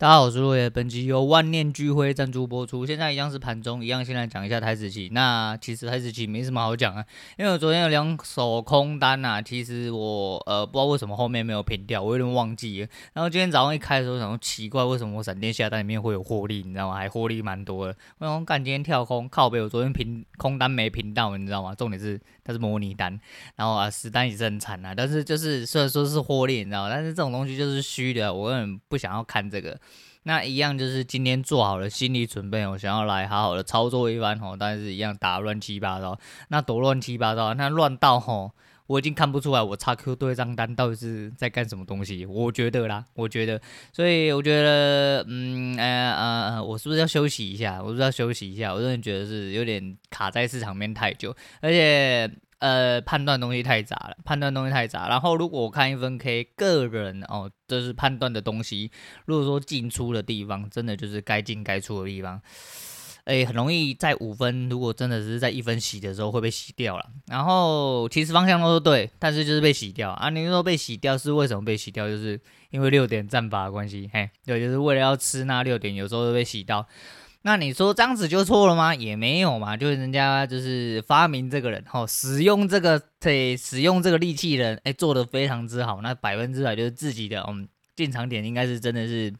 大家好，我是陆爷，本集由万念俱灰赞助播出。现在一样是盘中，一样先来讲一下台指期。那其实台指期没什么好讲啊，因为我昨天有两手空单啊。其实我呃不知道为什么后面没有平掉，我有点忘记了。然后今天早上一开的时候，想说奇怪，为什么我闪电下单里面会有获利？你知道吗？还获利蛮多的。我想干今天跳空靠北，我昨天平空单没平到，你知道吗？重点是它是模拟单，然后啊实单也是很惨啊。但是就是虽然说是获利，你知道吗？但是这种东西就是虚的，我根本不想要看这个。那一样就是今天做好了心理准备，我想要来好好的操作一番吼，但是一样打乱七八糟，那多乱七八糟，那乱到吼，我已经看不出来我 XQ 对账单到底是在干什么东西，我觉得啦，我觉得，所以我觉得，嗯，呃呃，我是不是要休息一下？我是不是要休息一下？我真的觉得是有点卡在市场面太久，而且。呃，判断东西太杂了，判断东西太杂。然后，如果我看一分 K，个人哦，这是判断的东西。如果说进出的地方，真的就是该进该出的地方，诶，很容易在五分，如果真的是在一分洗的时候会被洗掉了。然后，其实方向都是对，但是就是被洗掉啊。你说被洗掉是为什么被洗掉？就是因为六点战法的关系，嘿，对，就是为了要吃那六点，有时候会被洗到。那你说这样子就错了吗？也没有嘛，就是人家就是发明这个人，吼，使用这个对，使用这个利器人，哎，做的非常之好，那百分之百就是自己的，嗯，进场点应该是真的是。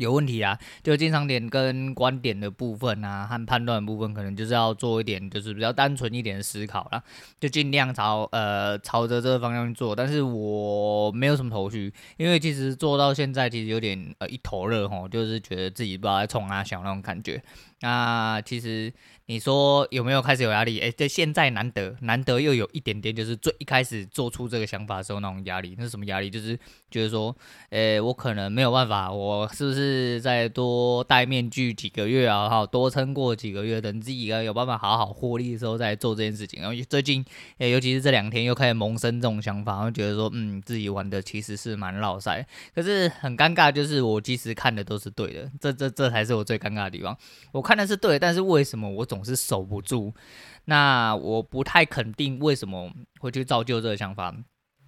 有问题啊，就经常点跟观点的部分啊，和判断的部分，可能就是要做一点，就是比较单纯一点的思考啦，就尽量朝呃朝着这个方向去做。但是我没有什么头绪，因为其实做到现在其实有点呃一头热吼，就是觉得自己不知道在冲啊小那种感觉。那其实你说有没有开始有压力？哎，这现在难得难得又有一点点，就是最一开始做出这个想法的时候那种压力。那是什么压力？就是觉得说，哎，我可能没有办法，我是不是再多戴面具几个月啊？好，多撑过几个月，等自己有办法好好获利的时候再做这件事情。然后最近，哎，尤其是这两天又开始萌生这种想法，然后觉得说，嗯，自己玩的其实是蛮老塞。可是很尴尬，就是我其实看的都是对的，这这这才是我最尴尬的地方。我。看看的是对，但是为什么我总是守不住？那我不太肯定为什么会去造就这个想法。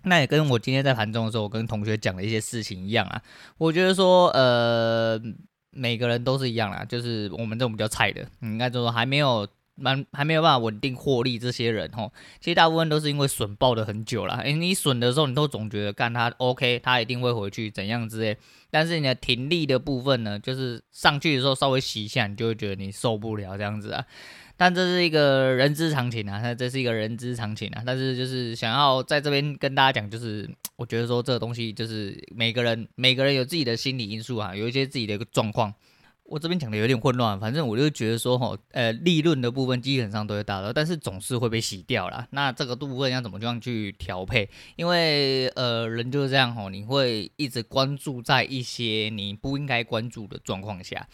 那也跟我今天在盘中的时候，我跟同学讲的一些事情一样啊。我觉得说，呃，每个人都是一样啦，就是我们这种比较菜的，应该说还没有蛮还没有办法稳定获利。这些人吼，其实大部分都是因为损抱的很久了。诶，你损的时候，你都总觉得干他 OK，他一定会回去怎样之类。但是你的停利的部分呢，就是上去的时候稍微洗一下，你就会觉得你受不了这样子啊。但这是一个人之常情啊，那这是一个人之常情啊。但是就是想要在这边跟大家讲，就是我觉得说这个东西就是每个人每个人有自己的心理因素啊，有一些自己的一个状况。我这边讲的有点混乱，反正我就觉得说，吼，呃，利润的部分基本上都会达到，但是总是会被洗掉啦。那这个部分要怎么这样去调配？因为呃，人就是这样吼，你会一直关注在一些你不应该关注的状况下，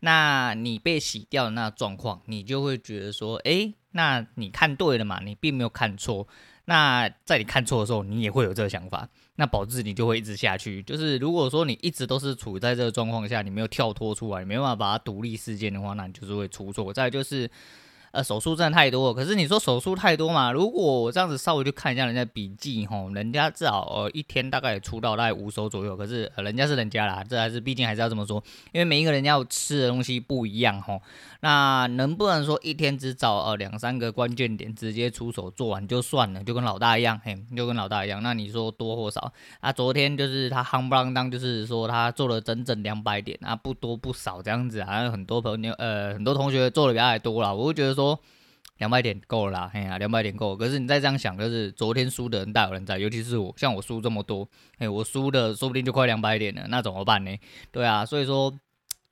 那你被洗掉的那状况，你就会觉得说，诶，那你看对了嘛？你并没有看错。那在你看错的时候，你也会有这个想法，那保质你就会一直下去。就是如果说你一直都是处在这个状况下，你没有跳脱出来，你没办法把它独立事件的话，那你就是会出错。再就是。呃，手术真的太多，可是你说手术太多嘛？如果我这样子稍微去看一下人家笔记吼，人家至少呃一天大概也出到大概五手左右，可是、人家是人家啦，这还是毕竟还是要这么说，因为每一个人要吃的东西不一样吼。那能不能说一天只找呃两三个关键点直接出手做完就算了，就跟老大一样，嘿，就跟老大一样？那你说多或少？啊，昨天就是他夯不啷当，就是说他做了整整两百点啊，不多不少这样子啊，有很多朋友呃很多同学做的比较多啦，我会觉得说。说两百点够了啦，哎呀、两百点够。可是你再这样想，就是昨天输的人大有人在，尤其是我，像我输这么多，哎，我输的说不定就快两百点了，那怎么办呢？对啊，所以说。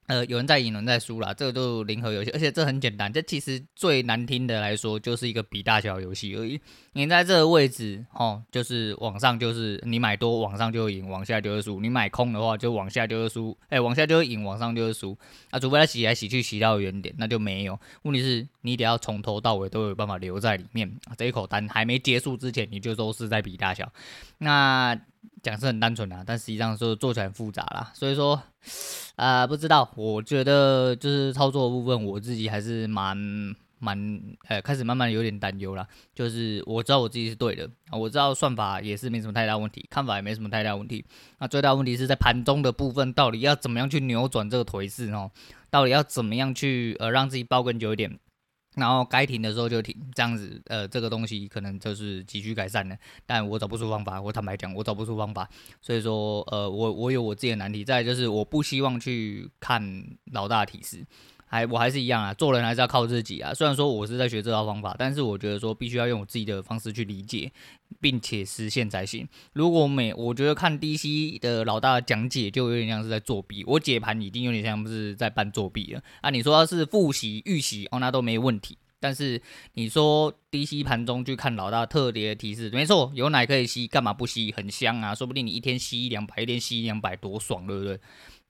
呃，有人在赢，有人在输啦，这个都零和游戏，而且这很简单，这其实最难听的来说，就是一个比大小游戏而已。你在这个位置，哦，就是往上就是你买多，往上就会赢，往下就会输。你买空的话，就往下就会输，哎，往下就会赢，往上就会输。啊，除非他洗来洗去洗到原点，那就没有。问题是，你得要从头到尾都有办法留在里面啊。这一口单还没结束之前，你就都是在比大小。那。讲是很单纯啊，但实际上说做起来很复杂啦。所以说，啊、不知道，我觉得就是操作的部分，我自己还是蛮蛮呃开始慢慢有点担忧了。就是我知道我自己是对的，我知道算法也是没什么太大问题，看法也没什么太大问题。那最大问题是在盘中的部分，到底要怎么样去扭转这个颓势哦？到底要怎么样去呃让自己抱更久一点？然后该停的时候就停，这样子，呃，这个东西可能就是急需改善的。但我找不出方法，我坦白讲，我找不出方法。所以说，呃，我我有我自己的难题。再就是，我不希望去看老大提示。还我还是一样啊，做人还是要靠自己啊。虽然说我是在学这套方法，但是我觉得说必须要用我自己的方式去理解，并且实现才行。如果每我觉得看 DC 的老大讲解就有点像是在作弊，我解盘已经有点像是在办作弊了啊。你说要是复习预习哦，那都没问题。但是你说低吸盘中去看老大特别提示，没错，有奶可以吸，干嘛不吸？很香啊，说不定你一天吸一两百，一天吸一两百，多爽，对不对？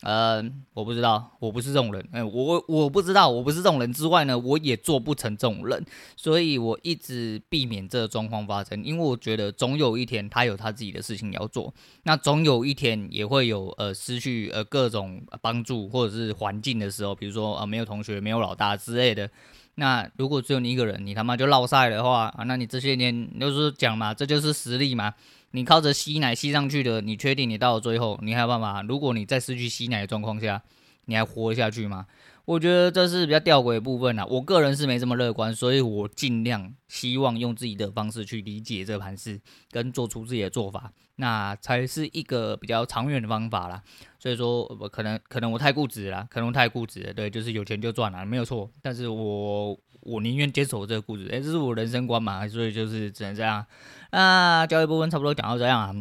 呃，我不知道，我不是这种人，哎、我我不知道，我不是这种人之外呢，我也做不成这种人，所以我一直避免这个状况发生，因为我觉得总有一天他有他自己的事情要做，那总有一天也会有呃失去呃各种帮助或者是环境的时候，比如说啊、呃、没有同学、没有老大之类的，那如果只有你一个人，你他妈就落赛的话啊，那你这些年就是讲嘛，这就是实力嘛。你靠着吸奶吸上去的，你确定你到了最后，你还有办法？如果你在失去吸奶的状况下，你还活下去吗？我觉得这是比较吊诡的部分啊。我个人是没这么乐观，所以我尽量希望用自己的方式去理解这盘势，跟做出自己的做法，那才是一个比较长远的方法啦。所以说，我可能可能我太固执了，可能我太固执了。对，就是有钱就赚了，没有错。但是我我宁愿接受这个固执，诶，这是我人生观嘛，所以就是只能这样。那交易部分差不多讲到这样啊，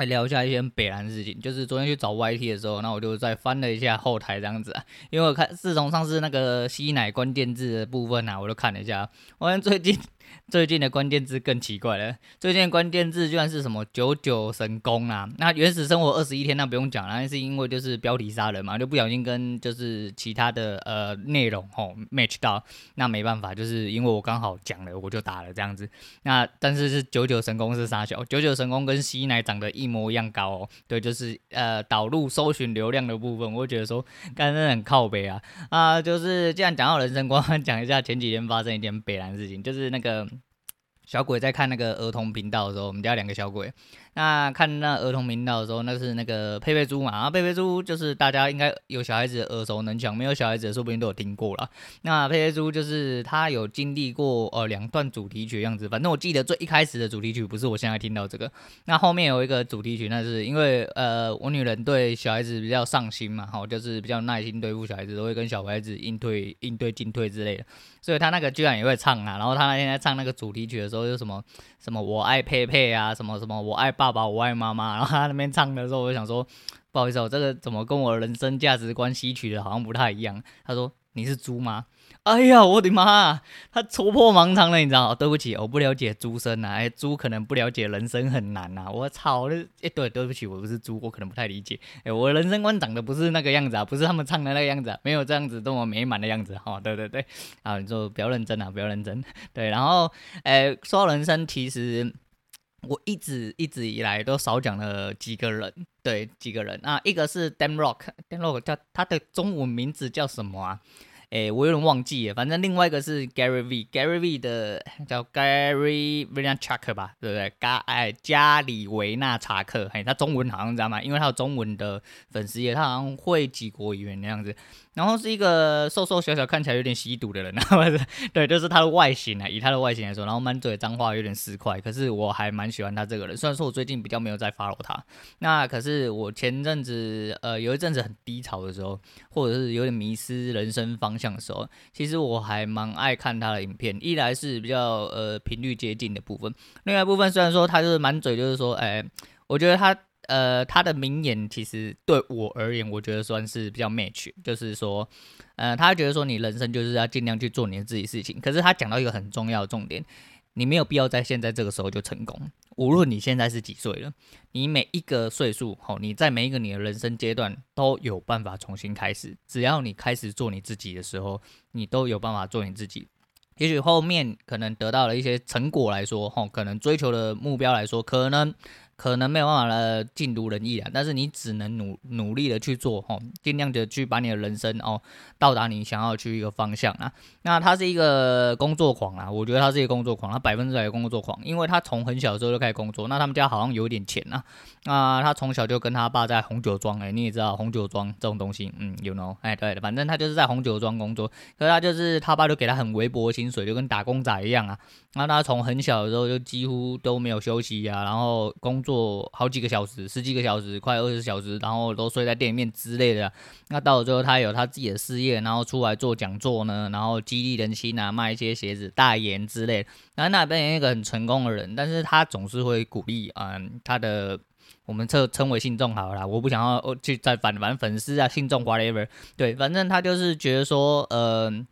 来聊一下一些北兰的事情。就是昨天去找 YT 的时候，那我就再翻了一下后台这样子啊，因为我看自从上次那个吸奶关键字的部分啊，我都看了一下，我发现最近。最近的关键字更奇怪了，最近的关键字居然是什么九九神功啊？那原始生活二十一天那不用讲了，那是因为就是标题杀人嘛，就不小心跟就是其他的呃内容吼 match 到，那没办法，就是因为我刚好讲了，我就打了这样子。那但是是九九神功是啥小？九九神功跟吸奶长得一模一样高哦，对，就是呃导入搜寻流量的部分，我觉得说刚才很靠北啊啊，就是既然讲到人生观，讲一下前几天发生一件北兰事情，就是那个。小鬼在看那个儿童频道的时候，我们家两个小鬼。那看那儿童频道的时候，那是那个佩佩猪嘛，然后佩佩猪就是大家应该有小孩子耳熟能详，没有小孩子说不定都有听过了。那佩佩猪就是他有经历过呃两段主题曲的样子，反正我记得最一开始的主题曲不是我现在听到这个，那后面有一个主题曲，那是因为呃我女人对小孩子比较上心嘛，好就是比较耐心对付小孩子，都会跟小孩子应对应对进退之类的，所以他那个居然也会唱啊，然后他那天在唱那个主题曲的时候，就什么什么我爱佩佩啊，什么什么我爱。爸爸爸，我爱妈妈。然后他那边唱的时候，我就想说，不好意思，我这个怎么跟我人生价值观吸取的好像不太一样。他说：“你是猪吗？”哎呀，我的妈！他戳破盲肠了，你知道？对不起，我不了解猪生啊。哎，猪可能不了解人生很难呐。我操！那哎，对，对不起，我不是猪，我可能不太理解。哎，我人生观长得不是那个样子啊，不是他们唱的那个样子啊，没有这样子这么美满的样子。哈，对对对，啊，你就不要认真啊，不要认真。对，然后，哎，说人生，其实。我一直一直以来都少讲了几个人，对，几个人啊，一个是 Dan Rock，Dan Rock 叫他的中文名字叫什么啊？诶，我有点忘记了，反正另外一个是 Gary V，Gary V 的叫 Gary Vaynerchuk 吧，对不对？加哎加里维纳查克，嘿，他中文好像知道吗？因为他有中文的粉丝也，他好像会几国语言那样子。然后是一个瘦瘦小小，看起来有点吸毒的人，对，就是他的外形啊，以他的外形来说，然后满嘴脏话，有点市侩。可是我还蛮喜欢他这个人，虽然说我最近比较没有在 follow 他。那可是我前阵子呃有一阵子很低潮的时候，或者是有点迷失人生方向的时候，其实我还蛮爱看他的影片。一来是比较呃频率接近的部分，另外一部分虽然说他就是满嘴就是说，哎，我觉得他。呃，他的名言其实对我而言，我觉得算是比较 match，就是说，呃，他觉得说你人生就是要尽量去做你的自己事情。可是他讲到一个很重要的重点，你没有必要在现在这个时候就成功。无论你现在是几岁了，你每一个岁数，吼，你在每一个你的人生阶段都有办法重新开始。只要你开始做你自己的时候，你都有办法做你自己。也许后面可能得到了一些成果来说，吼，可能追求的目标来说，可能。可能没有办法呃尽如人意啊，但是你只能努努力的去做哦，尽量的去把你的人生哦到达你想要去一个方向啊。那他是一个工作狂啊，我觉得他是一个工作狂，他百分之百的工作狂，因为他从很小的时候就开始工作。那他们家好像有点钱啊，那他从小就跟他爸在红酒庄，哎，你也知道红酒庄这种东西，嗯，you know，哎，对的，反正他就是在红酒庄工作，可是他就是他爸就给他很微薄的薪水，就跟打工仔一样啊。那他从很小的时候就几乎都没有休息啊，然后工作做好几个小时，十几个小时，快二十小时，然后都睡在店里面之类的。那到了最后，他有他自己的事业，然后出来做讲座呢，然后激励人心啊，卖一些鞋子、代言之类的。然后那边有一个很成功的人，但是他总是会鼓励，嗯，他的我们称称为信众好了，我不想要去再反反粉丝啊，信众 whatever，对，反正他就是觉得说，嗯。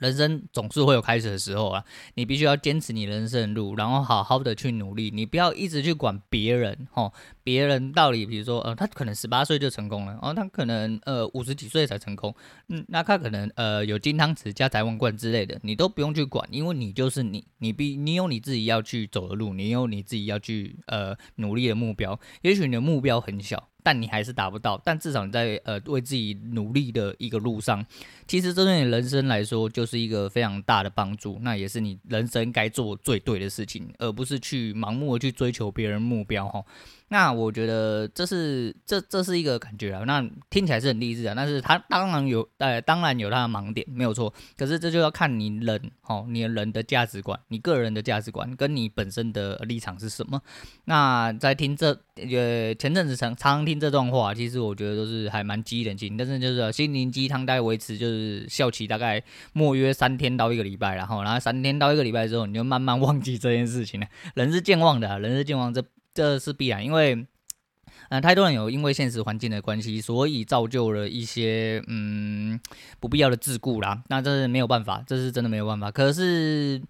人生总是会有开始的时候啊，你必须要坚持你人生的路，然后好好的去努力，你不要一直去管别人，吼，别人到底，比如说，呃，他可能十八岁就成功了，哦，他可能呃五十几岁才成功，嗯，那他可能呃有金汤匙加财王冠之类的，你都不用去管，因为你就是你，你必你有你自己要去走的路，你有你自己要去呃努力的目标，也许你的目标很小。但你还是达不到，但至少你在呃为自己努力的一个路上，其实这对你人生来说就是一个非常大的帮助，那也是你人生该做最对的事情，而不是去盲目的去追求别人目标哈。那我觉得这是这这是一个感觉啊，那听起来是很励志啊，但是他当然有呃当然有他的盲点，没有错。可是这就要看你人哦，你的人的价值观，你个人的价值观跟你本身的立场是什么。那在听这呃前阵子常常听这段话，其实我觉得都是还蛮激人心，但是就是心灵鸡汤大概维持就是效期大概莫约三天到一个礼拜，然后然后三天到一个礼拜之后，你就慢慢忘记这件事情了。人是健忘的，人是健忘这。这是必然，因为，嗯、呃，太多人有因为现实环境的关系，所以造就了一些嗯不必要的桎梏啦。那这是没有办法，这是真的没有办法。可是，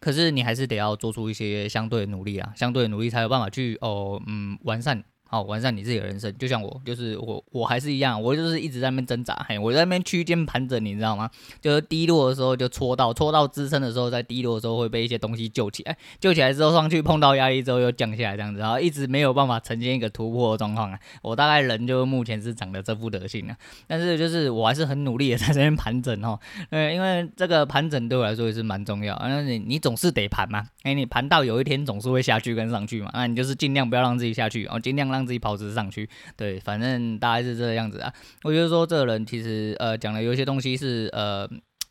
可是你还是得要做出一些相对的努力啊，相对的努力才有办法去哦，嗯，完善。好，完善你自己的人生，就像我，就是我，我还是一样，我就是一直在那边挣扎，嘿，我在那边区间盘整，你知道吗？就是低落的时候就戳到，戳到支撑的时候，在低落的时候会被一些东西救起来，救起来之后上去碰到压力之后又降下来，这样子，然后一直没有办法呈现一个突破的状况啊。我大概人就目前是长得这副德行啊，但是就是我还是很努力的 在这边盘整哦，呃，因为这个盘整对我来说也是蛮重要，那你你总是得盘嘛，哎，你盘到有一天总是会下去跟上去嘛，那你就是尽量不要让自己下去，哦，尽量让。让自己跑直上去，对，反正大概是这个样子啊。我觉得说这个人其实呃讲的有些东西是呃。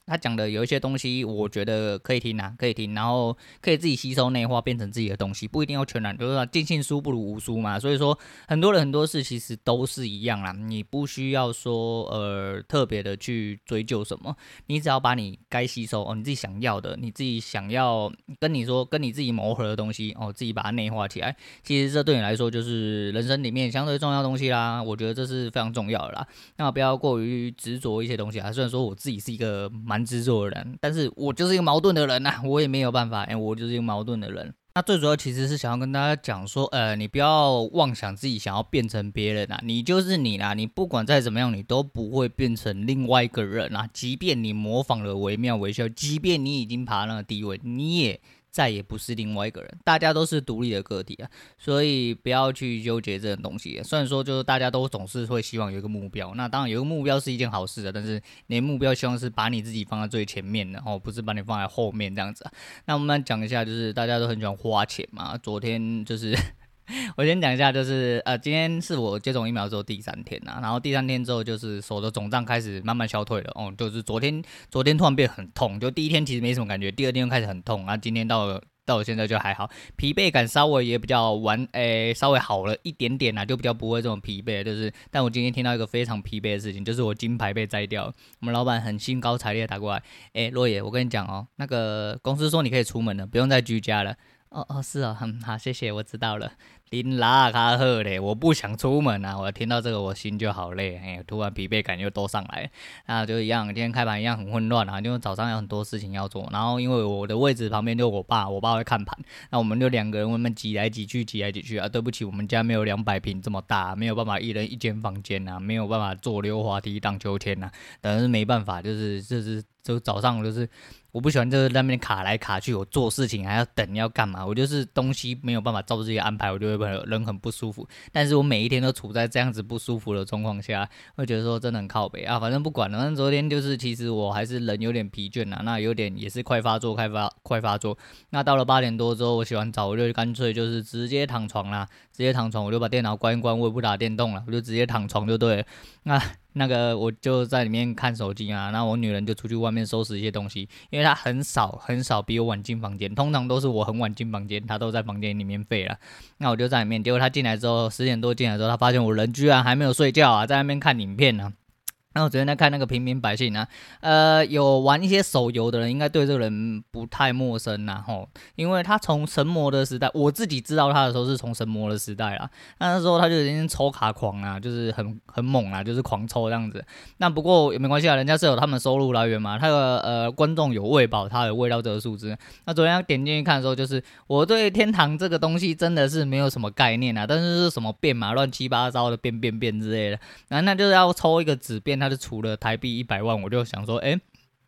他讲的有一些东西，我觉得可以听啊，可以听，然后可以自己吸收内化，变成自己的东西，不一定要全然，就是说尽信书不如无书嘛。所以说，很多人很多事其实都是一样啦，你不需要说呃特别的去追究什么，你只要把你该吸收哦，你自己想要的，你自己想要跟你说跟你自己磨合的东西哦，自己把它内化起来，其实这对你来说就是人生里面相对重要的东西啦。我觉得这是非常重要的啦，那不要过于执着一些东西啊。虽然说我自己是一个蛮。执着的人，但是我就是一个矛盾的人呐、我也没有办法，哎，我就是一个矛盾的人。那最主要其实是想要跟大家讲说，呃，你不要妄想自己想要变成别人啊，你就是你啦，你不管再怎么样，你都不会变成另外一个人啊。即便你模仿了惟妙惟肖，即便你已经爬那个地位，你也。再也不是另外一个人，大家都是独立的个体啊，所以不要去纠结这种东西。虽然说，就是大家都总是会希望有一个目标，那当然有一个目标是一件好事的，但是你的目标希望是把你自己放在最前面的，然后不是把你放在后面这样子啊。那我们讲一下，就是大家都很喜欢花钱嘛。昨天就是。我先讲一下，就是呃，今天是我接种疫苗之后第三天呐，然后第三天之后就是手的肿胀开始慢慢消退了，哦，就是昨天昨天突然变很痛，就第一天其实没什么感觉，第二天又开始很痛，然后今天到了到了现在就还好，疲惫感稍微也比较完，诶、稍微好了一点点啦，就比较不会这种疲惫，就是，但我今天听到一个非常疲惫的事情，就是我金牌被摘掉，我们老板很兴高采烈打过来，诶、洛野，我跟你讲哦，那个公司说你可以出门了，不用再居家了，哦哦，是哦，很好，谢谢，我知道了。林拉卡赫嘞，我不想出门啊！我听到这个，我心就好累，哎，突然疲惫感又多上来，那就一样，今天开盘一样很混乱啊，因为早上有很多事情要做，然后因为我的位置旁边就我爸，我爸会看盘，那我们就两个人，我们挤来挤去，挤来挤去啊！对不起，我们家没有两百平这么大，没有办法一人一间房间呐，没有办法坐溜滑梯荡秋千呐，但是没办法，就是就是就早上就是。我不喜欢在那边卡来卡去，我做事情还要等要干嘛？我就是东西没有办法照自己安排，我就会会人很不舒服。但是我每一天都处在这样子不舒服的状况下，会觉得说真的很靠北啊。反正不管了，反正昨天就是其实我还是人有点疲倦啊，那有点也是快发作，快发快发作。那到了八点多之后，我洗完澡，我就干脆就是直接躺床啦，直接躺床，我就把电脑关一关，我也不打电动了，我就直接躺床就对了。那。那个我就在里面看手机啊，那我女人就出去外面收拾一些东西，因为他很少很少比我晚进房间，通常都是我很晚进房间，他都在房间里面废了。那我就在里面，结果他进来之后，十点多进来之后，他发现我人居然还没有睡觉啊，在那边看影片呢。那我昨天在看那个平民百姓啊，呃，有玩一些手游的人应该对这个人不太陌生呐，吼，因为他从神魔的时代，我自己知道他的时候是从神魔的时代啦，那时候他就已经抽卡狂啊，就是很很猛啊，就是狂抽这样子。那不过也没关系啊，人家是有他们收入来源嘛，他的呃观众有喂饱他，有喂到这个数字。那昨天点进去看的时候，就是我对天堂这个东西真的是没有什么概念啊，但是是什么变嘛，乱七八糟的变变变之类的，那那就是要抽一个纸变。他就除了台币一百万，我就想说，哎，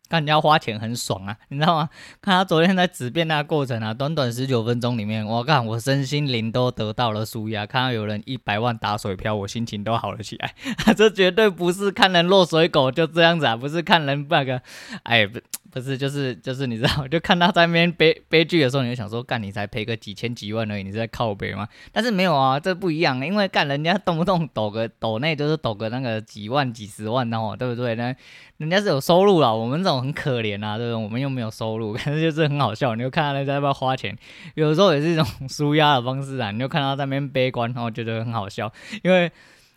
看人家花钱很爽啊，你知道吗？看他昨天在纸变那个过程啊，短短十九分钟里面，我看我身心灵都得到了舒压。看到有人一百万打水漂，我心情都好了起来。这绝对不是看人落水狗就这样子啊，不是看人那个，哎不。不是，就是就是你知道，就看他在那边悲悲剧的时候，你就想说，干你才赔个几千几万而已，你是在靠北吗？但是没有啊，这不一样，因为干人家动不动抖个抖内就是抖个那个几万几十万的哦，对不对？那人家是有收入了，我们这种很可怜啊，对不对？我们又没有收入，但是就是很好笑，你就看到人家要不要花钱，有时候也是一种 舒压的方式啊，你就看到在那边悲观，然后觉得很好笑，因为。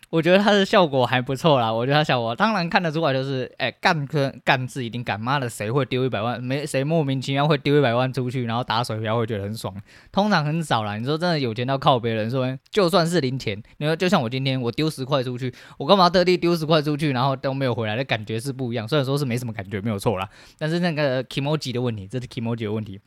我觉得他的效果还不错啦，我觉得他效果当然看得出来，就是哎干哥干字一定干，妈的谁会丢一百万？没谁莫名其妙会丢一百万出去，然后打水漂会觉得很爽。通常很少啦，你说真的有钱到靠别人说，就算是零钱，你说就像我今天我丢十块出去，我干嘛特地丢十块出去，然后都没有回来的感觉是不一样。虽然说是没什么感觉，没有错啦，但是那个 kimoji 的问题，这是 kimoji 的问题。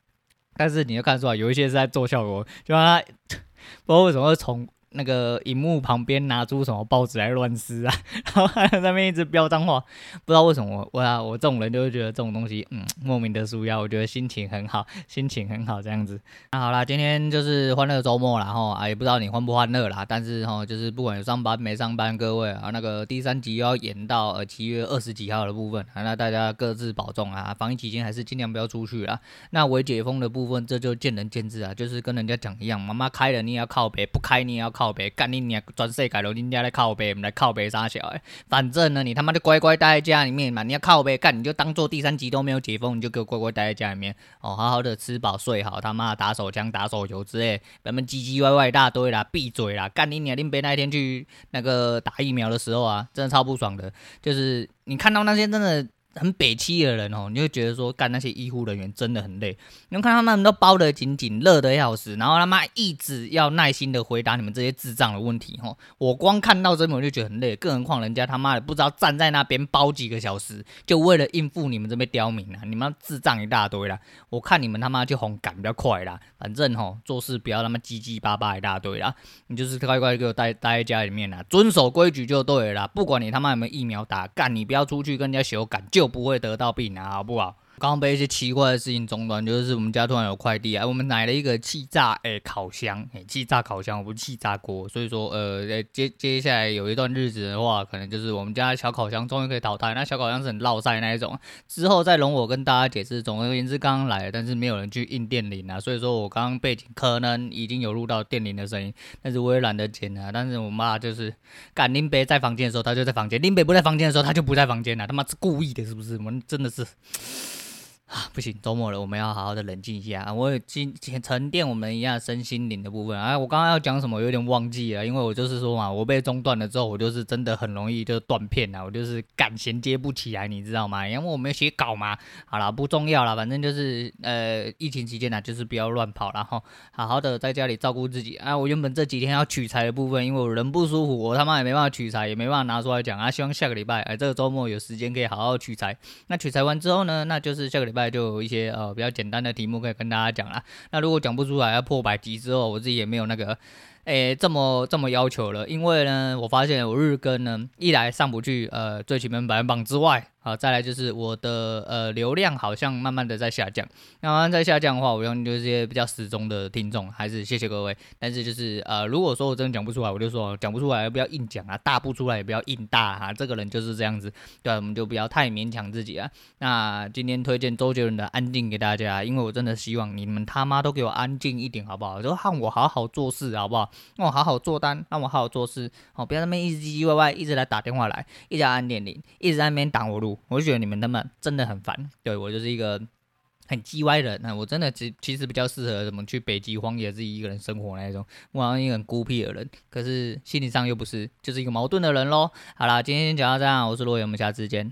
但是你就看出来，有一些是在做效果，就让他 不知道为什么会从。那个荧幕旁边拿出什么报纸来乱撕啊，然后还在那边一直飙脏话，不知道为什么我啊我这种人就会觉得这种东西嗯莫名的舒压，我觉得心情很好，心情很好这样子。那好啦，今天就是欢乐周末啦吼啊，也不知道你欢不欢乐啦，但是哈就是不管有上班没上班，各位啊那个第三集又要延到呃七月二十几号的部分啊，那大家各自保重啊，防疫期间还是尽量不要出去啦。那微解封的部分这就见仁见智啊，就是跟人家讲一样，妈妈开了你也要靠北，不开你也要靠。靠北干你娘！全世界都人家来靠北，我们来靠北啥小？反正呢，你他妈就乖乖待在家里面嘛。你要靠北干，你就当做第三集都没有解封，你就给我乖乖待在家里面哦，好好的吃饱睡好。他妈打手枪、打手游之类，咱们唧唧歪歪一大堆啦，闭嘴啦！干你娘！林北那天去那个打疫苗的时候啊，真的超不爽的，就是你看到那些真的。很北气的人哦，你会觉得说，干那些医护人员真的很累。你们看他们都包得紧紧，热得要死，然后他妈一直要耐心的回答你们这些智障的问题哦。我光看到这边我就觉得很累，更何况人家他妈的不知道站在那边包几个小时，就为了应付你们这边刁民啊！你们智障一大堆啦。我看你们他妈就红赶比较快啦。反正吼做事不要他妈叽叽巴巴一大堆啦。你就是乖乖给我待待在家里面啦，遵守规矩就对了啦。不管你他妈有没有疫苗打，干你不要出去跟人家修改。就就不会得到病啊，好不好？刚刚被一些奇怪的事情中断，就是我们家突然有快递啊，我们买了一个气炸诶、烤箱，诶、气炸烤箱，我不是气炸锅，所以说呃接接下来有一段日子的话，可能就是我们家小烤箱终于可以淘汰。那小烤箱是很烙赛那一种，之后再容我跟大家解释。总而言之，刚刚来，但是没有人去应电铃啊，所以说我刚刚背景可能已经有录到电铃的声音，但是我也懒得剪啊。但是我妈就是赶林北在房间的时候，她就在房间；林北不在房间的时候，她就不在房间了。他妈是故意的，是不是？我们真的是。啊，不行，周末了，我们要好好的冷静一下啊！我有今沉淀我们一下身心灵的部分啊。我刚刚要讲什么，有点忘记了，因为我就是说嘛，我被中断了之后，我就是真的很容易就断片了，我就是赶衔接不起来，你知道吗？因为我没有写稿嘛。好了，不重要了，反正就是呃，疫情期间呢，就是不要乱跑，然后好好的在家里照顾自己啊。我原本这几天要取材的部分，因为我人不舒服，我他妈也没办法取材，也没办法拿出来讲啊。希望下个礼拜，哎，这个周末有时间可以好好取材。那取材完之后呢，那就是下个礼拜。就有一些呃比较简单的题目可以跟大家讲啦。那如果讲不出来要破百集之后，我自己也没有那个。诶这么这么要求了，因为呢，我发现我日更呢，一来上不去呃最起码排行榜之外。好，再来就是我的呃流量好像慢慢的在下降，那慢慢在下降的话，我用就是些比较死忠的听众，还是谢谢各位。但是就是呃，如果说我真的讲不出来，我就说讲不出来，不要硬讲啊，大不出来也不要硬大哈、啊，这个人就是这样子，对，我们就不要太勉强自己啊。那今天推荐周杰伦的《安静》给大家，因为我真的希望你们他妈都给我安静一点，好不好？就让我好好做事，好不好？让我好好做单，让我好好做事，好，不要那边一直唧唧歪歪，一直来打电话来，一直按电铃，一直在那边挡我路。我就觉得你们他妈真的很烦，对，我就是一个很叽歪的人。那我真的其其实比较适合什么去北极荒野自己一个人生活那种，我好像一个很孤僻的人，可是心理上又不是，就是一个矛盾的人喽。好啦，今天先讲到这样，我是罗伟，我们下次见。